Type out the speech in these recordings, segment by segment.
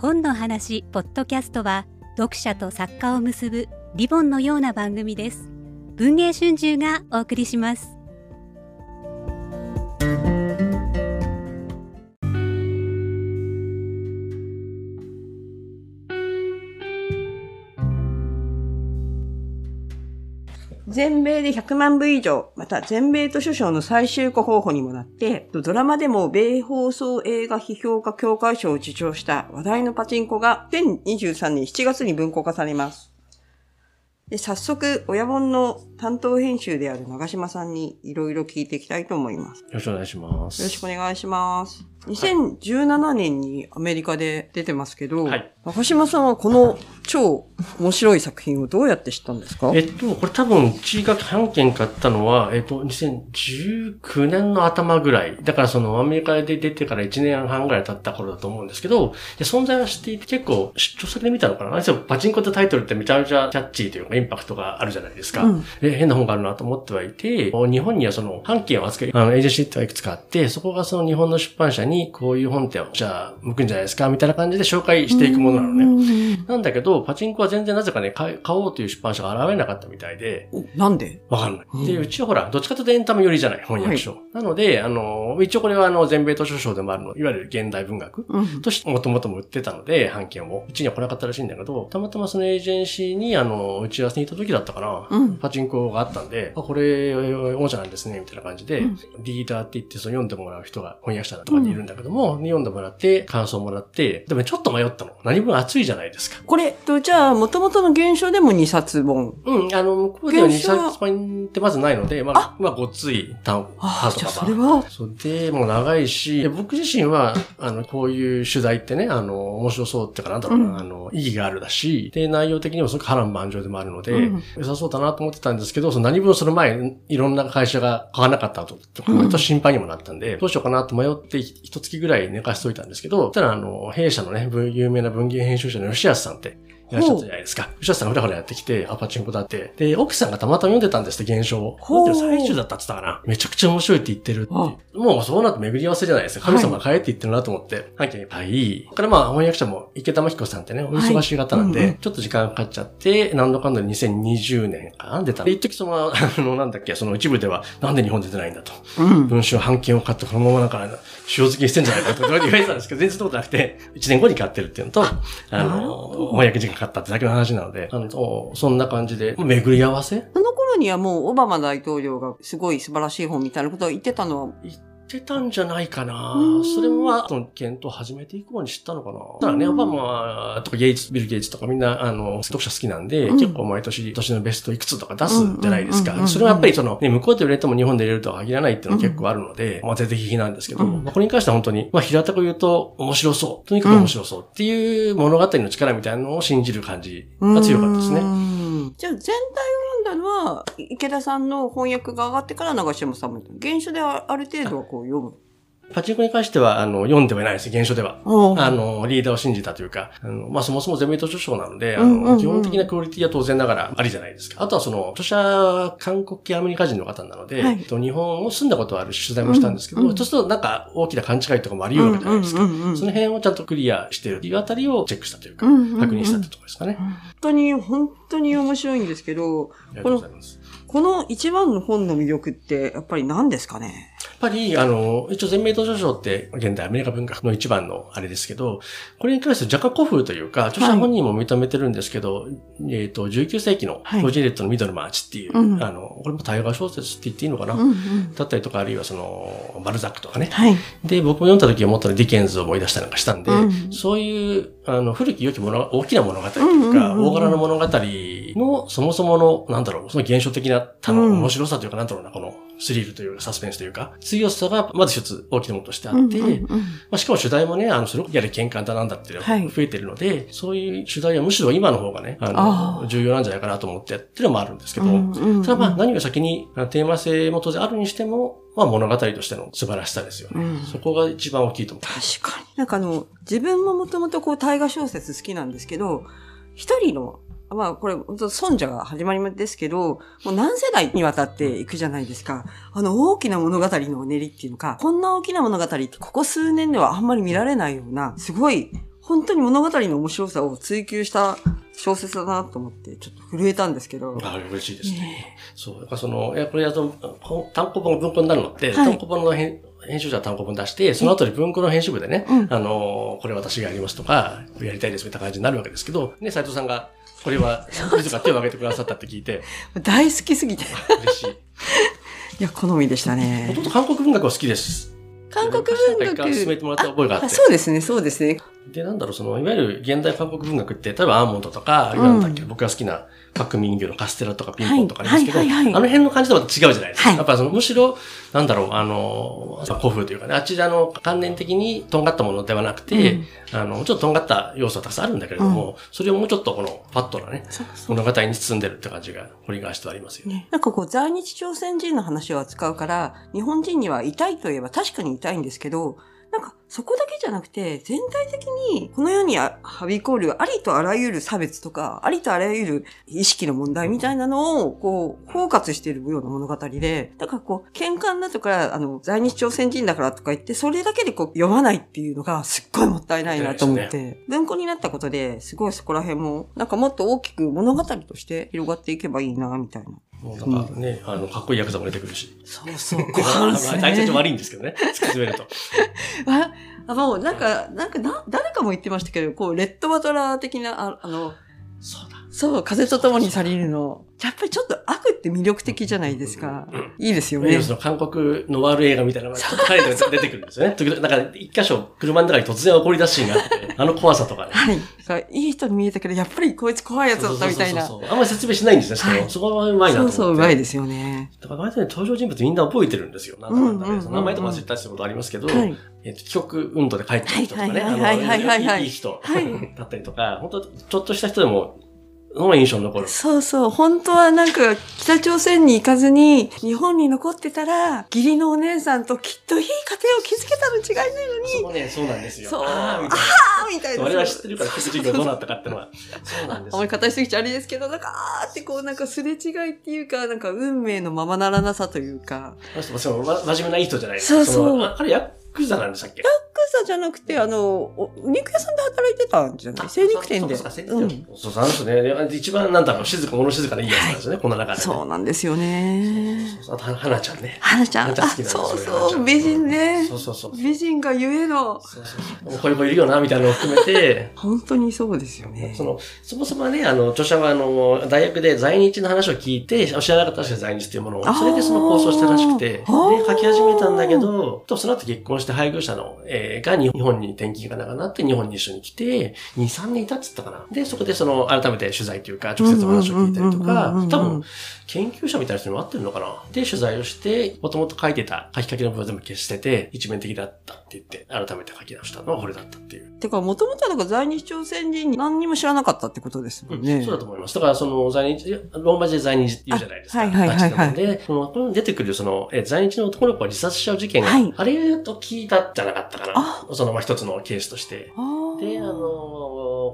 本の話ポッドキャストは読者と作家を結ぶリボンのような番組です。文藝春秋がお送りします。全米で100万部以上、また全米図書賞の最終候補にもなって、ドラマでも米放送映画批評家協会賞を受賞した話題のパチンコが2023年7月に文庫化されます。で早速、親本の担当編集である長島さんにいろいろ聞いていきたいと思います。よよろしくお願いします。ろしくお願いします。2017年にアメリカで出てますけど、はい長島さんはこの超面白い作品をどうやって知ったんですか？えっと、これ多分、うちが半券買ったのは、えっと、2019年の頭ぐらい。だからそのアメリカで出てから1年半ぐらい経った頃だと思うんですけど、で存在は知っていて結構出張先で見たのかな実はパチンコってタイトルってめちゃめちゃキャッチーというかインパクトがあるじゃないですか。うんで変な本があるなと思ってはいて、日本にはその半券を扱い、あの、エージェンシーっていくつかあって、そこがその日本の出版社にこういう本店を、じゃあ、向くんじゃないですかみたいな感じで紹介していくものなのね。なんだけど、パチンコは全然なぜかね、買おうという出版社が現れなかったみたいで、おなんで？わかんない。うんで、うちはほら、どっちかというとエンタメ寄りじゃない、翻訳書。なので、あの、一応これはあの、全米図書賞でもあるの、いわゆる現代文学うん。として、もともとも売ってたので、版権を。うちには来なかったらしいんだけど、たまたまそのエージェンシーに、あの、打ち合わせに行った時だったかな。うんパチンコがあったんで、あ、これ、おもちゃなんですね、みたいな感じで、うんリーダーって言って、その読んでもらう人が翻訳者とかにいるんだけども、読んでもらって、感想もらって、でもちょっと迷ったの。何分熱いじゃないですか。これ、と、じゃあ、元々の原書でも2冊本。うん、あの、向こうでは2原書は？冊版ってまずないので、まあ、まあ、ごっつい単ああ、じゃあとかそれは、そうで、もう長いし、で僕自身は、あの、こういう取材ってね、あの、面白そうってかなんだろうな、うん。あの、意義があるだし、で、内容的にもすごく波乱万丈でもあるので、うん。良さそうだなと思ってたんですけど、その何分その前、いろんな会社が買わなかったと、と心配にもなったんで、どうしようかなと迷って、ひ一月ぐらい寝かしといたんですけど、ただ、あの、弊社のね、有名な文芸編集者の吉安さんって、いらっしゃったじゃないですか。吉安さんがふらふらやってきて、あ、パチンコだって。で、奥さんがたまたま読んでたんですって、現象を。ほう読んでる最中だったって言ったかな。めちゃくちゃ面白いって言ってるって。あもうそうなって巡り合わせじゃないですか。神様が帰って言ってるなと思って。はい。はい。からまあ、翻訳者も池田真彦さんってね、お忙しい方なんで、はいうんうんちょっと時間かかっちゃって、何度かんだで2020年かな出たの。で、一時その、あの、なんだっけ、その一部では、なんで日本出てないんだと。うん。文春版権を買ってこのままなんか、塩漬けしてんじゃないかとか言われてたんですけど、全然そんなことなくて、1年後に買ってるっていうのと、あの翻訳時間かったってだけの話なので、あの、そんな感じで、巡り合わせ？その頃にはもうオバマ大統領がすごい素晴らしい本みたいなことを言ってたのは、言ってたんじゃないかなうん。それもまあ、その検討を始めて以降に知ったのかな。ただね、オバマとかゲイツ、ビル・ゲイツとかみんな、あの、読者好きなんで、うん結構毎年、年のベストいくつとか出すじゃないですか。うんうんうんうんそれはやっぱりその、ね、向こうで売れても日本で売れるとは限らないっていうのは結構あるので、まあ、全然批なんですけど、うんまあこれに関しては本当に、まあ、平たく言うと、面白そう。とにかく面白そうっていう物語の力みたいなのを信じる感じが強かったですね。じゃあ全体を読んだのは、池田さんの翻訳が上がってから長島さんも、原書である程度はこう読む。パチンコに関しては、あの、読んではいないです、原書では。あの、リーダーを信じたというか、あの、まあ、そもそも全米図書賞なので、あの、うんうんうん基本的なクオリティは当然ながらありじゃないですか。あとはその、著者、韓国系アメリカ人の方なので、はいえっと日本を住んだことはあるし取材もしたんですけど、うんうんそうするとなんか大きな勘違いとかもあり得るわけじゃないですか。うんうんうんうんその辺をちゃんとクリアしてるっていうあたりをチェックしたというか、うんうんうん確認したってところですかね。本当に、本当に面白いんですけど、ありがとうございます。この一番の本の魅力って、やっぱり何ですかね？ぱり、あの、一応全米図書賞って現代アメリカ文学の一番のあれですけど、これに関して若干古風というか、著者本人も認めてるんですけど、えっ、と、19世紀のはいジョージ・エリオットのミドルマーチっていう、うんあの、これも大河小説って言っていいのかな、うんうん。だったりとか、あるいはその、バルザックとかね。はい。で、僕も読んだ時思ったのディケンズを思い出したりなんかしたんで、うんそういう、あの、古き良きもの、大きな物語というか、うんうんうんうん大柄な物語の、そもそもの、なんだろう、その現象的な、多分うん面白さというか、なんだろうな、この、スリルというか、サスペンスというか、強さが、まず一つ大きなものとしてあって、うんうんうんまあ、しかも主題もね、あの、それやれ喧嘩だなんだっていうのはいが増えてるので、そういう主題はむしろ今の方がね、あの、重要なんじゃないかなと思ってやってるのもあるんですけど、うんうんうんただまあ、何が先に、テーマ性も当然あるにしても、まあ、物語としての素晴らしさですよね。うんそこが一番大きいと思う。確かに。なんかあの、自分ももともとこう大河小説好きなんですけど、一人の、まあこれ、本当尊者が始まりですけど、もう何世代にわたっていくじゃないですか。あの大きな物語の練りっていうのか、こんな大きな物語ってここ数年ではあんまり見られないような、すごい本当に物語の面白さを追求した小説だなと思って、ちょっと震えたんですけど。あ嬉しいですね。そう。やっぱその、いや、これやと、単行本が文庫になるのって、はい、単行本の編編集者は単行本出して、その後に文庫の編集部でね、うん、あの、これ私がやりますとか、やりたいですみたいな感じになるわけですけど、ね、斉藤さんが、これは、自ら手を挙げてくださったって聞いて。大好きすぎて。嬉しい。いや、好みでしたね。ほとんど韓国文学は好きです。韓国文学。進めてもらった覚えがあって。そうですね、そうですね。で、なんだろう、その、いわゆる現代韓国文学って、例えばアーモンドとか、なんだっけ、僕が好きな各民魚のカステラとかピンポンとかありますけど、あの辺の感じとは違うじゃないですか。やっぱその、むしろ、なんだろう、あの、古風というかね、あちらの観念的にとんがったものではなくて、あの、ちょっととんがった要素はたくさんあるんだけれども、それをもうちょっとこの、パッとなね、物語に包んでるって感じが、掘り返してありますよね。なんかこう、在日朝鮮人の話を扱うから、日本人には痛いといえば確かに痛いんですけど、なんか、そこだけじゃなくて、全体的に、この世にはびこるありとあらゆる差別とか、ありとあらゆる意識の問題みたいなのを、こう、包括しているような物語で、だからこう、喧嘩だとか、あの、在日朝鮮人だからとか言って、それだけでこう、読まないっていうのが、すっごいもったいないなと思って、ね、文庫になったことで、すごいそこら辺も、なんかもっと大きく物語として広がっていけばいいな、みたいな。もうなんかね、うん、あの、かっこいいヤクザも出てくるし。そうそう、ご飯ですね。大体悪いんですけどね。突き詰めると。あ、あもうなんか、なんかな、誰かも言ってましたけど、こう、レッドバトラー的な、ああの、そうだ。そう、風と共に去りるの。やっぱりちょっと悪って魅力的じゃないですか。うん、いいですよね。その韓国のワール映画みたいなのが、彼が出てくるんですよね。時々、だから一箇所、車の中に突然起こり出すシーンがあって、あの怖さとかね。はい。いい人に見えたけど、やっぱりこいつ怖いやつだったみたいな。そうそうそうあんまり説明しないんですね、しかも。そこはうまいなと。そうそう、うまいですよね。だから割とね、登場人物みんな覚えてるんですよ。なんだなんだね。名前とか忘れたりすることありますけど、はい、えっと、帰国運動で帰ってきた人とかね、はいはいはいはい。いい人だったりとか、本当ちょっとした人でも、の印象に残る。そうそう。本当はなんか、北朝鮮に行かずに、日本に残ってたら、義理のお姉さんときっといい家庭を築けたの違いないのに。そうね、そうなんですよ。そう。ああみたいな。我々知ってるから、副授業どうなったかってのは。そうなんですあまり語りすぎちゃあれですけど、なんか、あーってこう、なんかすれ違いっていうか、なんか運命のままならなさというか。そう、真面目ないい人じゃないですか。そうそう。あれ、ヤクザなんでしたっけ？ザじゃなくて、あの、お肉屋さんで働いてたんじゃない？精肉店で。そうそうそう。うん、そうなんですね。一番なんだろう、静か、物静かないいやつなんですね、はい、この中で、ね、そうなんですよね。そうそう。花ちゃんね。花ちゃん。あ、そうそう。美人ね。そうそうそう。美人がゆえの。そうそうそう。こういう子いるよな、みたいなのを含めて。本当にそうですよね。その、そもそもね、あの、著者は、あの、大学で在日の話を聞いて、知らなかったし在日っていうものを、それでその構想したらしくて、で、書き始めたんだけど、と、その後結婚して配偶者の、えー、が日本に転勤が長くなって日本に一緒に来て、2、3年いたっつったかな。で、そこでその、改めて取材というか、直接お話を聞いたりとか、多分、研究者みたいな人にも合ってるのかな。で、取材をして、もともと書いてた書きかけの部分全部消してて、一面的だったって言って、改めて書き直したのはこれだったっていう。てか、もともとはなんか在日朝鮮人何にも知らなかったってことですもんね。うん、そうだと思います。だから、その、在日、ローマ字で在日って言うじゃないですか。はいはいはい、はい。で、その、出てくるその、え在日の男の子が自殺しちゃう事件が、はい、あれと聞いたじゃなかったかな。その、まあ、一つのケースとして。で、あの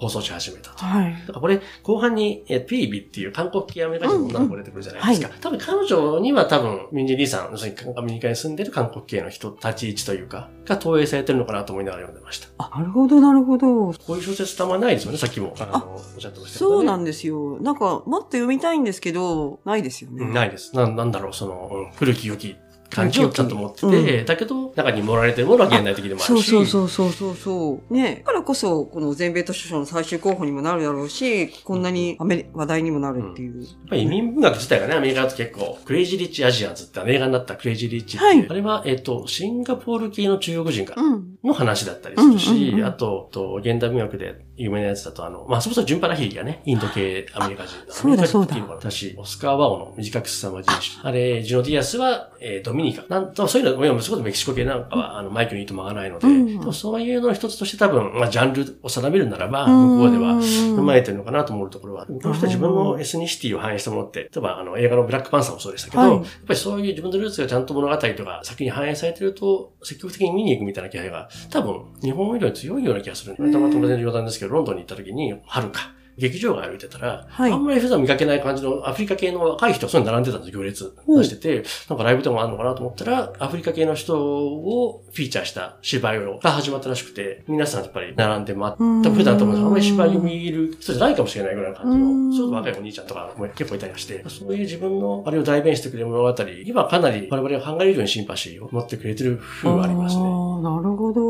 放送し始めたと。はい。だからこれ、後半に、えピービっていう韓国系アメリカ人の女の子が出てくるじゃないですか。うんうんはい、多分彼女には多分、ミンジリーさん、要するにアメリカに住んでる韓国系の人、立ち位置というか、が投影されてるのかなと思いながら読んでました。あ、なるほど、なるほど。こういう小説たまないですよね、さっきも、あの、おっしゃってましたけど、ね、そうなんですよ。なんか、もっと読みたいんですけど、ないですよね。ないです。な、なんだろう、その、うん、古き良き感じをちゃんと持ってて、うん、だけど、中に盛られてるものは現代的でもあるし。そうそうそうそうそうね。だからこそ、この全米図書賞の最終候補にもなるだろうし、こんなにアメリ話題にもなるっていう。うん、やっぱり移民文学自体がね、アメリカだと結構、 Crazy Rich Asians って映画になった Crazy Rich って、はい、あれは、えっ、ー、と、シンガポール系の中国人が、の話だったりするし、あと、と、現代文学で有名なやつだと、あの、まあ、そもそもジュンパ・ラヒリがね、インド系アメリカ人だ。そうだそうだ。私、オスカー・ワオの短く凄まじいし、あれ、ジュノ・ディアスは、えー、ドミニカ。なんと、そういうの、もそこでメキシコ系なんかは、あの、枚挙にいとまがないので、うん、でもそういうのの一つとして多分、まあ、ジャンルを定めるならば、向こうでは踏まえてるのかなと思うところは、この人は自分のエスニシティを反映したものって、例えば、あの、映画のブラックパンサーもそうでしたけど、はい、やっぱりそういう自分のルーツがちゃんと物語とか先に反映されてると、積極的に見に行くみたいな気配が、多分、日本以上に強いような気がする。たまたま全然冗談ですけど、ロンドンに行った時に、春か。劇場が歩いてたら、はいあんまり普段見かけない感じのアフリカ系の若い人がそういうの並んでたんですよ、行列出してて、なんかライブでもあるのかなと思ったら、アフリカ系の人をフィーチャーした芝居が始まったらしくて、皆さんやっぱり並んで待うんった、普段と思あんまり芝居を見る人じゃないかもしれないぐらいの感じうんの、そういう若いお兄ちゃんとかも結構いたりして、そういう自分のあれを代弁してくれる物語、今かなり我々が考える以上にシンパシーを持ってくれてる風はありますね。なるほど。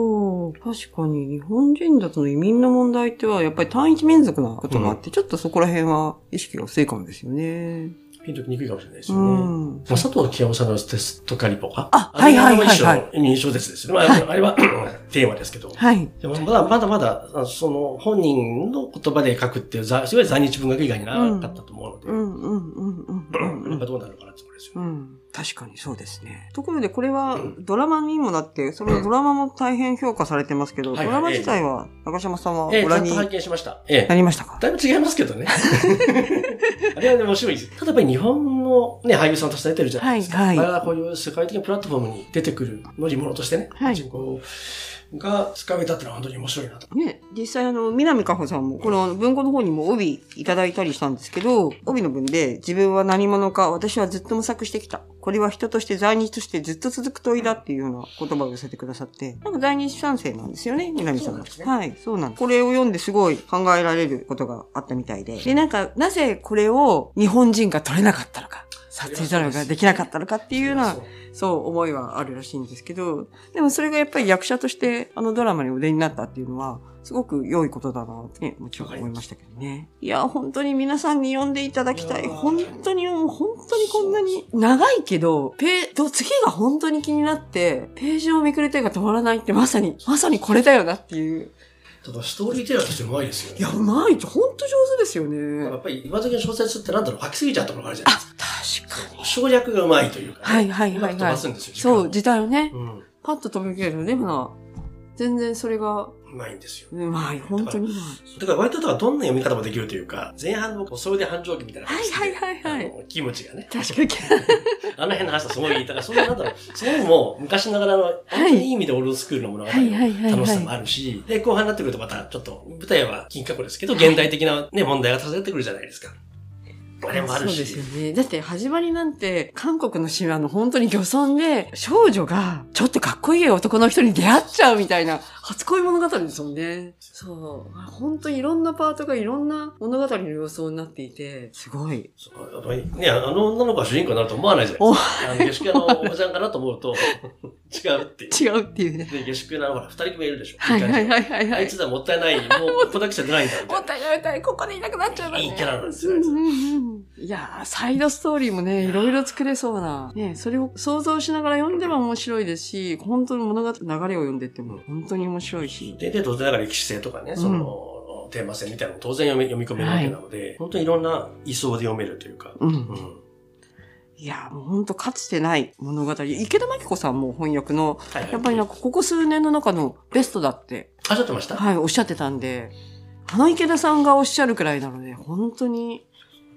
確かに日本人だとの移民の問題ってはやっぱり単一民族なことがあって、ちょっとそこら辺は意識が薄いかもですよね。ピンときにくいかもしれないですうよね。ん。まあ、佐藤清夫さんのテストカリポか。あはいはいはいはいあれは一種の認証ですですよね。まあ、あれは テーマですけど。はい。でもまだまだまだ、その本人の言葉で書くっていう、ざすごい在日文学以外になかったと思うので、うんうんうんうんうんうんやっぱどうなるのかなってところですよね。うん。確かにそうですね。ところでこれはドラマにもなって、そのドラマも大変評価されてますけど、はいはいドラマ自体は中島さんはええ、ご覧にちゃんと拝見しました。ええ。なりましたか？だいぶ違いますけどね。あれはね、面白いです。ただやっぱり日本のね、俳優さんたくさん出てるじゃないですか。はいはいこういう世界的なプラットフォームに出てくる乗り物としてね、はいが掴めたってのは本当に面白いなと。ね、実際あの、南かほさんも、この文庫の方にも帯いただいたりしたんですけど、帯の文で、自分は何者か、私はずっと模索してきた。これは人として在日としてずっと続く問いだっていうような言葉を寄せてくださって、なんか在日賛成なんですよね、南さんはねはい、そうなんです。これを読んですごい考えられることがあったみたいで。で、なんか、なぜこれを日本人が撮れなかったのか、撮影ドラマができなかったのかっていうような、そう思いはあるらしいんですけど、でもそれがやっぱり役者としてあのドラマにお出になったっていうのは、すごく良いことだなって、ね、もちろん思いましたけどね。いや、本当に皆さんに読んでいただきたい。本当にもう本当にこんなに長いけど、ペ次が本当に気になって、ページをめくれてが止まらないってまさに、まさにこれだよなっていう。ただストーリーテラーとしてうまいですよね。いや、うまい。本当上手ですよやねっ。ぱり今時の小説ってなんだろう、書きすぎちゃったものがあるじゃないですか。確かに。省略がうまいというか、ね。はいはいはいはいうまく飛ばすんですよ。そう、時時代をねうん。パッと飛び切れるね、ほな。全然それが、うまいんですよ。うまい。本当にうまい。だから割とだからどんな読み方もできるというか、前半のそれで繁盛期みたいな。はいはいはいはいあのキムチがね。確かに。あの辺の話はすごい、だからそういうなんだろう、そういうのも昔ながらの、本当にいい意味でオールドスクールの物語はいはいはいはいの楽しさもあるし、で、後半になってくるとまたちょっと、舞台は金過去ですけど、現代的なね、問題が立ててくるじゃないですか。あれもあるし。そうですよね。だって始まりなんて、韓国の島の本当に漁村で、少女がちょっとかっこいい男の人に出会っちゃうみたいな、初恋物語ですもんね。そう。本当にいろんなパートがいろんな物語の様相になっていて、すごい。やっぱりね、あの女の子が主人公になると思わないじゃないですか。あの、下宿屋のおばちゃんかなと思うと、違うっていう。違うっていうね。で、下宿屋のほら、二人組いるでしょ。はいはいいはいはいはいあい。つらもったいない、もう、ここだけじゃ出ないんだみたいな。もったいないもったいない、ここでいなくなっちゃういいキャラなんですよあいつうんうんうんいやー、サイドストーリーもね、いろいろ作れそうな。ね、それを想像しながら読んでも面白いですし、本当に物語、流れを読んでっても本当に面白いし。で、で、当然ながら歴史性とかね、その、テーマ性みたいなのも当然読み読み込めるわけなので、本当にいろんな位相で読めるというか。うんう。ん。いやー、もう本当かつてない物語。池田真紀子さんも翻訳の、はいはい。やっぱりなんかここ数年の中のベストだって、あ、ちょっとました？はい、おっしゃってたんで、あの池田さんがおっしゃるくらいなので、本当に、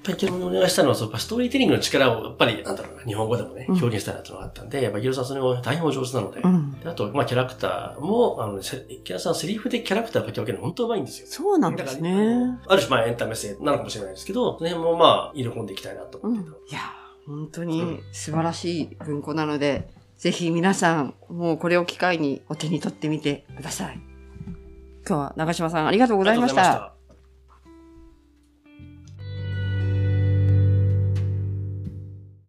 ぱり昨日お願いしたのは、そうやっぱストーリーテリングの力を、やっぱり、なんだろうな、日本語でもね、うん表現したいなっていうのがあったんで、やっぱ、ギルさんそれを大変お上手なので。うん。であと、まあ、キャラクターも、あの、せ池田さんセリフでキャラクターを書き分けるの本当うまいんですよ。そうなんですね。ある種、まあ、エンタメ性なのかもしれないですけど、その辺もまあ、入れ込んでいきたいなとうん。い思ってた。やー、本当に素晴らしい文庫なので、ぜひ皆さん、もうこれを機会にお手に取ってみてください。今日は長島さんありがとうございましありがとうございまたし。た。